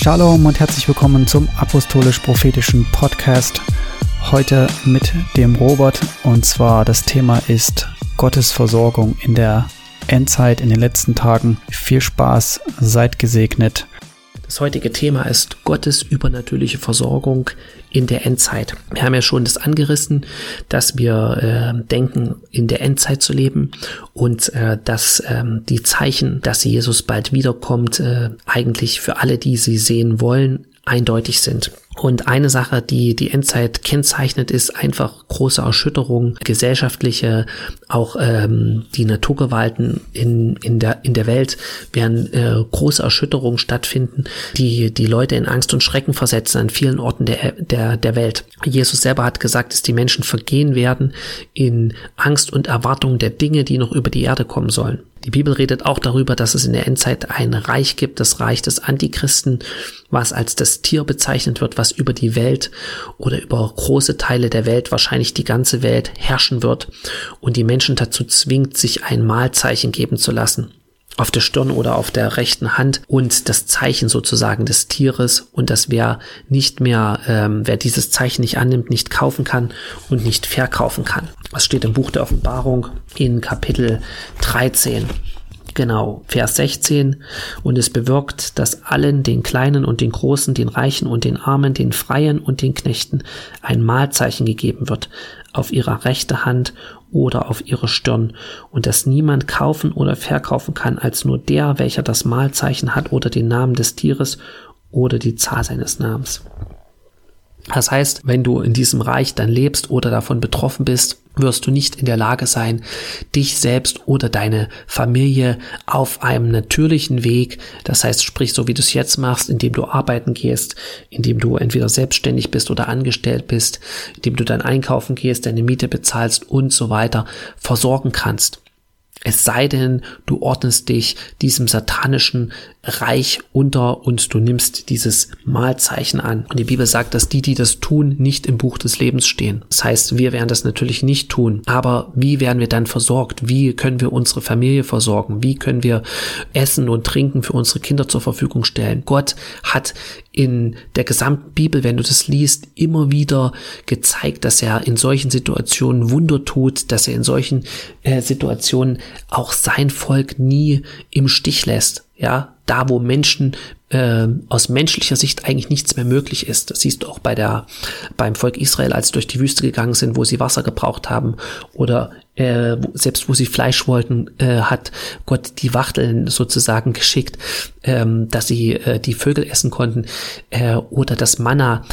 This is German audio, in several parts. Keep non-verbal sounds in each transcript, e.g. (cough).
Shalom und herzlich willkommen zum Apostolisch-Prophetischen Podcast. Heute mit dem Robert und zwar das Thema ist Gottes Versorgung in der Endzeit, in den letzten Tagen. Viel Spaß, seid gesegnet. Das heutige Thema ist Gottes übernatürliche Versorgung in der Endzeit. Wir haben ja schon das angerissen, dass wir äh, denken, in der Endzeit zu leben und äh, dass äh, die Zeichen, dass Jesus bald wiederkommt, äh, eigentlich für alle, die sie sehen wollen, eindeutig sind. Und eine Sache, die die Endzeit kennzeichnet, ist einfach große Erschütterung, gesellschaftliche, auch ähm, die Naturgewalten in, in, der, in der Welt werden äh, große Erschütterungen stattfinden, die die Leute in Angst und Schrecken versetzen an vielen Orten der, der, der Welt. Jesus selber hat gesagt, dass die Menschen vergehen werden in Angst und Erwartung der Dinge, die noch über die Erde kommen sollen. Die Bibel redet auch darüber, dass es in der Endzeit ein Reich gibt, das Reich des Antichristen, was als das Tier bezeichnet wird, was über die Welt oder über große Teile der Welt, wahrscheinlich die ganze Welt, herrschen wird und die Menschen dazu zwingt, sich ein Mahlzeichen geben zu lassen auf der Stirn oder auf der rechten Hand und das Zeichen sozusagen des Tieres und dass wer nicht mehr, ähm, wer dieses Zeichen nicht annimmt, nicht kaufen kann und nicht verkaufen kann. Das steht im Buch der Offenbarung in Kapitel 13. Genau, Vers 16. Und es bewirkt, dass allen, den Kleinen und den Großen, den Reichen und den Armen, den Freien und den Knechten ein Mahlzeichen gegeben wird auf ihrer rechte Hand oder auf ihre Stirn und dass niemand kaufen oder verkaufen kann als nur der, welcher das Mahlzeichen hat oder den Namen des Tieres oder die Zahl seines Namens. Das heißt, wenn du in diesem Reich dann lebst oder davon betroffen bist, wirst du nicht in der Lage sein, dich selbst oder deine Familie auf einem natürlichen Weg, das heißt, sprich so wie du es jetzt machst, indem du arbeiten gehst, indem du entweder selbstständig bist oder angestellt bist, indem du dann einkaufen gehst, deine Miete bezahlst und so weiter, versorgen kannst. Es sei denn, du ordnest dich diesem satanischen Reich unter und du nimmst dieses Mahlzeichen an. Und die Bibel sagt, dass die, die das tun, nicht im Buch des Lebens stehen. Das heißt, wir werden das natürlich nicht tun. Aber wie werden wir dann versorgt? Wie können wir unsere Familie versorgen? Wie können wir Essen und Trinken für unsere Kinder zur Verfügung stellen? Gott hat in der gesamten Bibel, wenn du das liest, immer wieder gezeigt, dass er in solchen Situationen Wunder tut, dass er in solchen äh, Situationen auch sein Volk nie im Stich lässt. Ja, da wo Menschen äh, aus menschlicher Sicht eigentlich nichts mehr möglich ist. Das siehst du auch bei der beim Volk Israel, als sie durch die Wüste gegangen sind, wo sie Wasser gebraucht haben oder äh, selbst wo sie Fleisch wollten, äh, hat Gott die Wachteln sozusagen geschickt, ähm, dass sie äh, die Vögel essen konnten äh, oder das Manna.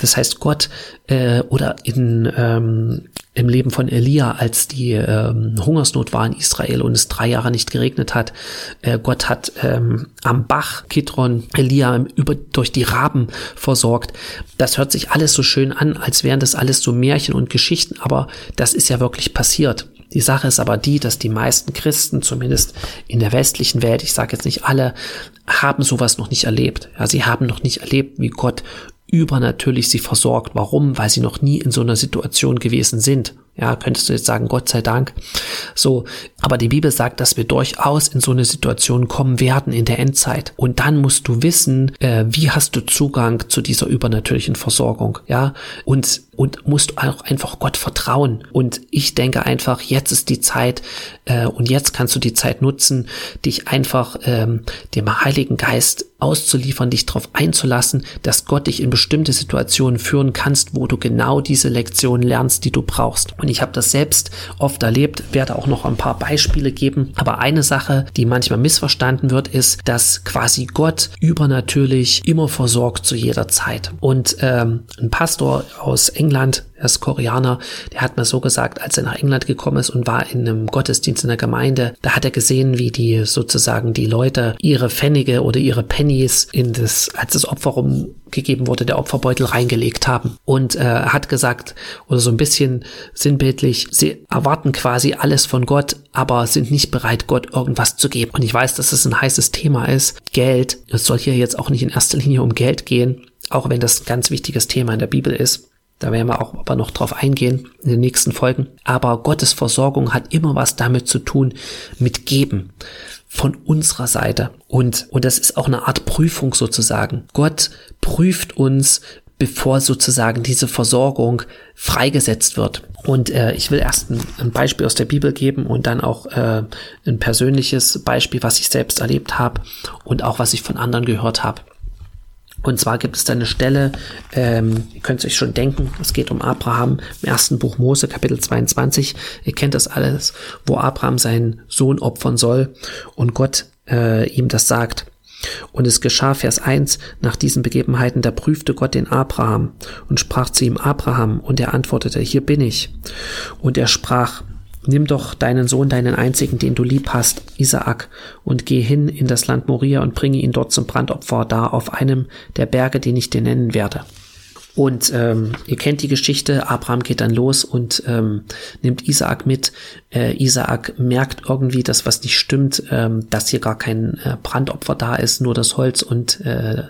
Das heißt, Gott äh, oder in ähm, im Leben von Elia, als die ähm, Hungersnot war in Israel und es drei Jahre nicht geregnet hat. Äh, Gott hat ähm, am Bach Kidron Elia über, durch die Raben versorgt. Das hört sich alles so schön an, als wären das alles so Märchen und Geschichten, aber das ist ja wirklich passiert. Die Sache ist aber die, dass die meisten Christen, zumindest in der westlichen Welt, ich sage jetzt nicht alle, haben sowas noch nicht erlebt. Ja, sie haben noch nicht erlebt, wie Gott übernatürlich sie versorgt. Warum? Weil sie noch nie in so einer Situation gewesen sind. Ja, könntest du jetzt sagen, Gott sei Dank. So, aber die Bibel sagt, dass wir durchaus in so eine Situation kommen werden in der Endzeit. Und dann musst du wissen, äh, wie hast du Zugang zu dieser übernatürlichen Versorgung, ja? Und und musst auch einfach Gott vertrauen. Und ich denke einfach, jetzt ist die Zeit äh, und jetzt kannst du die Zeit nutzen, dich einfach ähm, dem Heiligen Geist auszuliefern, dich darauf einzulassen, dass Gott dich in bestimmte Situationen führen kannst, wo du genau diese Lektion lernst, die du brauchst. Und ich habe das selbst oft erlebt, werde auch noch ein paar Beispiele geben. Aber eine Sache, die manchmal missverstanden wird, ist, dass quasi Gott übernatürlich immer versorgt zu jeder Zeit. Und ähm, ein Pastor aus England, er ist Koreaner, der hat mir so gesagt, als er nach England gekommen ist und war in einem Gottesdienst in der Gemeinde, da hat er gesehen, wie die sozusagen die Leute ihre Pfennige oder ihre Pennies in das, als das Opfer rumgegeben wurde, der Opferbeutel reingelegt haben. Und äh, hat gesagt, oder so ein bisschen sinnbildlich, sie erwarten quasi alles von Gott, aber sind nicht bereit, Gott irgendwas zu geben. Und ich weiß, dass es ein heißes Thema ist. Geld, es soll hier jetzt auch nicht in erster Linie um Geld gehen, auch wenn das ein ganz wichtiges Thema in der Bibel ist. Da werden wir auch aber noch drauf eingehen in den nächsten Folgen. Aber Gottes Versorgung hat immer was damit zu tun mit Geben von unserer Seite. Und, und das ist auch eine Art Prüfung sozusagen. Gott prüft uns, bevor sozusagen diese Versorgung freigesetzt wird. Und äh, ich will erst ein, ein, Beispiel aus der Bibel geben und dann auch äh, ein persönliches Beispiel, was ich selbst erlebt habe und auch was ich von anderen gehört habe. Und zwar gibt es da eine Stelle, ähm, ihr könnt es euch schon denken, es geht um Abraham im ersten Buch Mose, Kapitel 22. Ihr kennt das alles, wo Abraham seinen Sohn opfern soll und Gott äh, ihm das sagt. Und es geschah, Vers 1, nach diesen Begebenheiten, da prüfte Gott den Abraham und sprach zu ihm, Abraham, und er antwortete, hier bin ich. Und er sprach, Nimm doch deinen Sohn, deinen einzigen, den du lieb hast, Isaak, und geh hin in das Land Moria und bringe ihn dort zum Brandopfer da auf einem der Berge, den ich dir nennen werde. Und ähm, ihr kennt die Geschichte, Abraham geht dann los und ähm, nimmt Isaak mit. Äh, Isaak merkt irgendwie, dass was nicht stimmt, ähm, dass hier gar kein äh, Brandopfer da ist, nur das Holz und äh,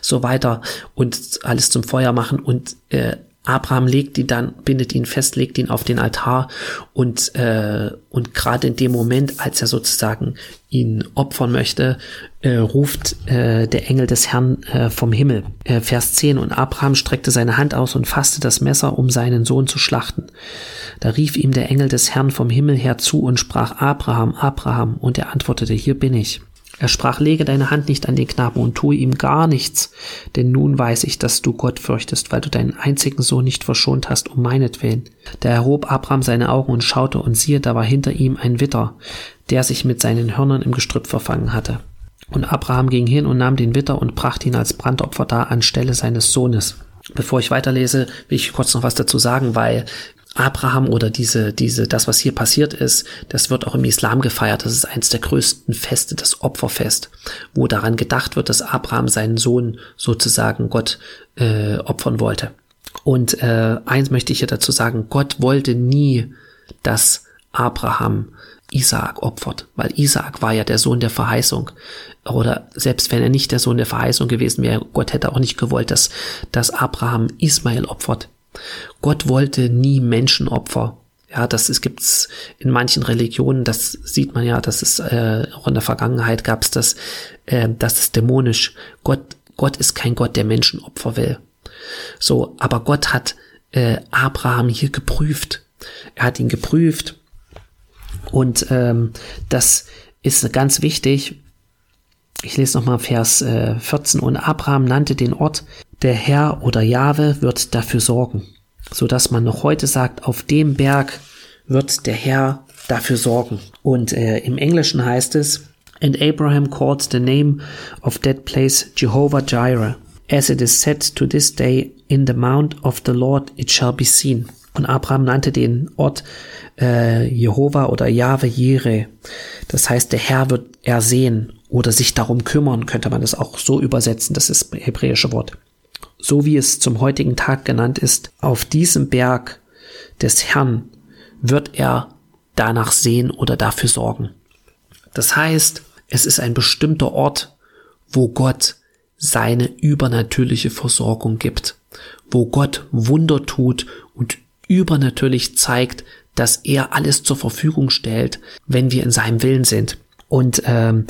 so weiter und alles zum Feuer machen. Und äh, Abraham legt ihn dann, bindet ihn fest, legt ihn auf den Altar und, äh, und gerade in dem Moment, als er sozusagen ihn opfern möchte, äh, ruft äh, der Engel des Herrn äh, vom Himmel. Äh, Vers 10. Und Abraham streckte seine Hand aus und fasste das Messer, um seinen Sohn zu schlachten. Da rief ihm der Engel des Herrn vom Himmel her zu und sprach, Abraham, Abraham. Und er antwortete, hier bin ich. Er sprach, lege deine Hand nicht an den Knaben und tue ihm gar nichts, denn nun weiß ich, dass du Gott fürchtest, weil du deinen einzigen Sohn nicht verschont hast, um meinetwillen. Da erhob Abraham seine Augen und schaute, und siehe, da war hinter ihm ein Witter, der sich mit seinen Hörnern im Gestrüpp verfangen hatte. Und Abraham ging hin und nahm den Witter und brachte ihn als Brandopfer dar anstelle seines Sohnes. Bevor ich weiterlese, will ich kurz noch was dazu sagen, weil Abraham oder diese, diese, das, was hier passiert ist, das wird auch im Islam gefeiert. Das ist eins der größten Feste, das Opferfest, wo daran gedacht wird, dass Abraham seinen Sohn sozusagen Gott äh, opfern wollte. Und äh, eins möchte ich hier dazu sagen, Gott wollte nie, dass Abraham Isaak opfert, weil Isaak war ja der Sohn der Verheißung. Oder selbst wenn er nicht der Sohn der Verheißung gewesen wäre, Gott hätte auch nicht gewollt, dass, dass Abraham Ismael opfert. Gott wollte nie Menschenopfer. Ja, das ist, gibt's in manchen Religionen, das sieht man ja, das ist äh, auch in der Vergangenheit gab es das, äh, das ist dämonisch. Gott, Gott ist kein Gott, der Menschenopfer will. So, aber Gott hat äh, Abraham hier geprüft. Er hat ihn geprüft und ähm, das ist ganz wichtig. Ich lese nochmal Vers äh, 14. Und Abraham nannte den Ort, der Herr oder Jahwe wird dafür sorgen, so dass man noch heute sagt, auf dem Berg wird der Herr dafür sorgen. Und äh, im Englischen heißt es, And Abraham called the name of that place Jehovah Jireh, as it is said to this day, in the mount of the Lord it shall be seen. Und Abraham nannte den Ort äh, Jehova oder Jahwe Jireh. Das heißt, der Herr wird ersehen oder sich darum kümmern, könnte man das auch so übersetzen. Das ist hebräische Wort so wie es zum heutigen Tag genannt ist, auf diesem Berg des Herrn wird er danach sehen oder dafür sorgen. Das heißt, es ist ein bestimmter Ort, wo Gott seine übernatürliche Versorgung gibt, wo Gott Wunder tut und übernatürlich zeigt, dass er alles zur Verfügung stellt, wenn wir in seinem Willen sind. Und ähm,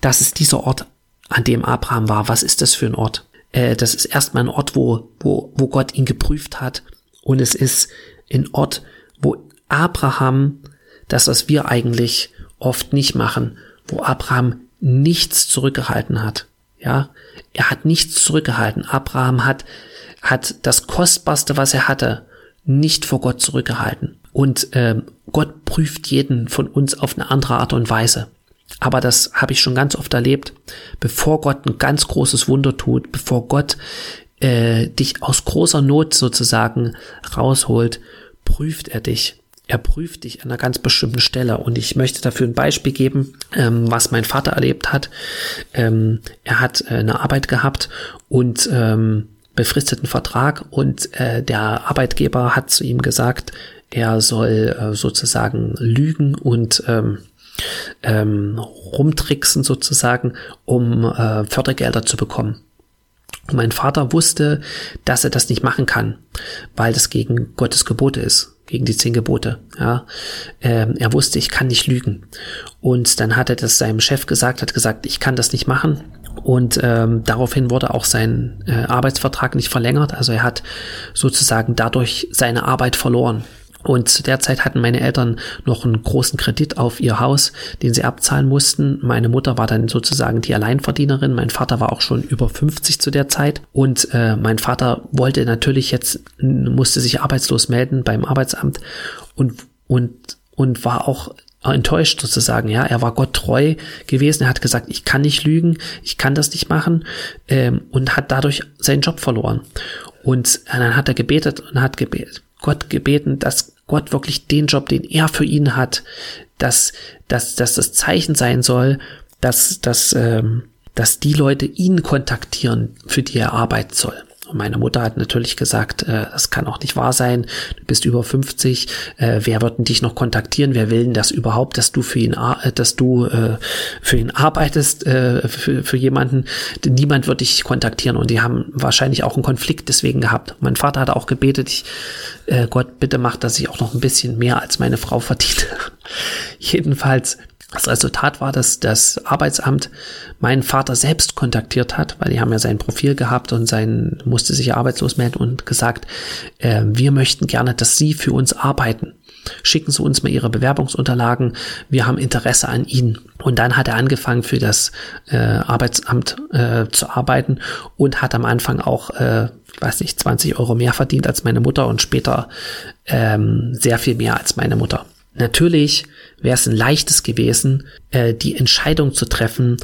das ist dieser Ort, an dem Abraham war. Was ist das für ein Ort? Äh, das ist erstmal ein Ort, wo, wo, wo Gott ihn geprüft hat. Und es ist ein Ort, wo Abraham, das, was wir eigentlich oft nicht machen, wo Abraham nichts zurückgehalten hat. Ja, er hat nichts zurückgehalten. Abraham hat, hat das Kostbarste, was er hatte, nicht vor Gott zurückgehalten. Und ähm, Gott prüft jeden von uns auf eine andere Art und Weise. Aber das habe ich schon ganz oft erlebt, bevor Gott ein ganz großes Wunder tut, bevor Gott äh, dich aus großer Not sozusagen rausholt, prüft er dich. Er prüft dich an einer ganz bestimmten Stelle. Und ich möchte dafür ein Beispiel geben, ähm, was mein Vater erlebt hat. Ähm, er hat äh, eine Arbeit gehabt und ähm, befristeten Vertrag und äh, der Arbeitgeber hat zu ihm gesagt, er soll äh, sozusagen lügen und ähm, ähm, rumtricksen sozusagen, um äh, Fördergelder zu bekommen. Und mein Vater wusste, dass er das nicht machen kann, weil das gegen Gottes Gebote ist, gegen die zehn Gebote. Ja, ähm, er wusste, ich kann nicht lügen. Und dann hat er das seinem Chef gesagt, hat gesagt, ich kann das nicht machen. Und ähm, daraufhin wurde auch sein äh, Arbeitsvertrag nicht verlängert. Also er hat sozusagen dadurch seine Arbeit verloren. Und zu der Zeit hatten meine Eltern noch einen großen Kredit auf ihr Haus, den sie abzahlen mussten. Meine Mutter war dann sozusagen die Alleinverdienerin. Mein Vater war auch schon über 50 zu der Zeit. Und äh, mein Vater wollte natürlich jetzt, musste sich arbeitslos melden beim Arbeitsamt und, und, und war auch enttäuscht sozusagen, ja. Er war Gott treu gewesen. Er hat gesagt, ich kann nicht lügen, ich kann das nicht machen ähm, und hat dadurch seinen Job verloren. Und dann hat er gebetet und hat gebetet Gott gebeten, dass Gott wirklich den Job, den er für ihn hat, dass, dass, dass das Zeichen sein soll, dass, dass, ähm, dass die Leute ihn kontaktieren, für die er arbeiten soll. Und meine Mutter hat natürlich gesagt, äh, das kann auch nicht wahr sein. Du bist über 50. Äh, wer wird denn dich noch kontaktieren? Wer will denn das überhaupt, dass du für ihn, äh, dass du äh, für ihn arbeitest, äh, für, für jemanden? Niemand wird dich kontaktieren. Und die haben wahrscheinlich auch einen Konflikt deswegen gehabt. Mein Vater hat auch gebetet, ich, äh, Gott, bitte mach, dass ich auch noch ein bisschen mehr als meine Frau verdiene. (laughs) Jedenfalls das Resultat war, dass das Arbeitsamt meinen Vater selbst kontaktiert hat, weil die haben ja sein Profil gehabt und sein musste sich arbeitslos melden und gesagt, äh, wir möchten gerne, dass Sie für uns arbeiten. Schicken Sie uns mal Ihre Bewerbungsunterlagen. Wir haben Interesse an Ihnen. Und dann hat er angefangen für das äh, Arbeitsamt äh, zu arbeiten und hat am Anfang auch, äh, ich weiß nicht, 20 Euro mehr verdient als meine Mutter und später ähm, sehr viel mehr als meine Mutter. Natürlich wäre es ein leichtes gewesen, äh, die Entscheidung zu treffen,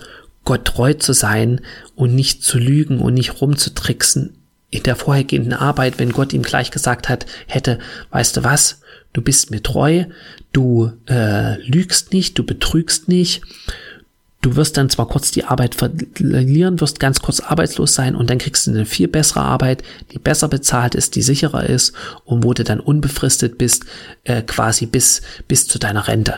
Gott treu zu sein und nicht zu lügen und nicht rumzutricksen in der vorhergehenden Arbeit, wenn Gott ihm gleich gesagt hat, hätte, weißt du was, du bist mir treu, du äh, lügst nicht, du betrügst nicht, Du wirst dann zwar kurz die Arbeit verlieren, wirst ganz kurz arbeitslos sein und dann kriegst du eine viel bessere Arbeit, die besser bezahlt ist, die sicherer ist und wo du dann unbefristet bist, äh, quasi bis, bis zu deiner Rente.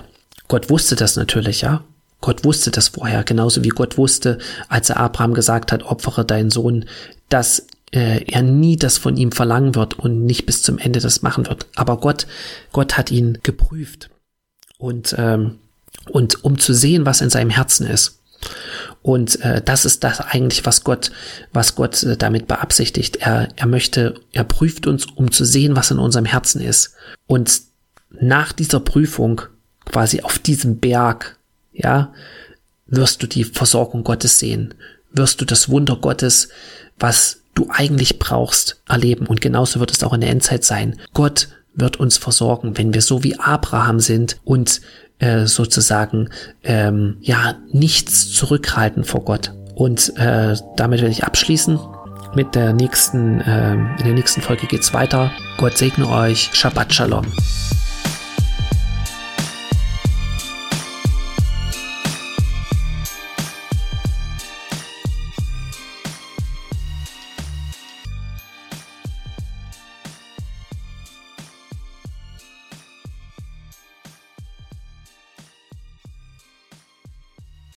Gott wusste das natürlich, ja. Gott wusste das vorher, genauso wie Gott wusste, als er Abraham gesagt hat, opfere deinen Sohn, dass äh, er nie das von ihm verlangen wird und nicht bis zum Ende das machen wird. Aber Gott, Gott hat ihn geprüft. Und ähm, und um zu sehen, was in seinem Herzen ist. Und äh, das ist das eigentlich, was Gott, was Gott äh, damit beabsichtigt. Er, er möchte, er prüft uns, um zu sehen, was in unserem Herzen ist. Und nach dieser Prüfung, quasi auf diesem Berg, ja, wirst du die Versorgung Gottes sehen, wirst du das Wunder Gottes, was du eigentlich brauchst, erleben. Und genauso wird es auch in der Endzeit sein. Gott wird uns versorgen, wenn wir so wie Abraham sind und äh, sozusagen ähm, ja nichts zurückhalten vor Gott. Und äh, damit werde ich abschließen. Mit der nächsten, äh, in der nächsten Folge geht's weiter. Gott segne euch. Shabbat Shalom.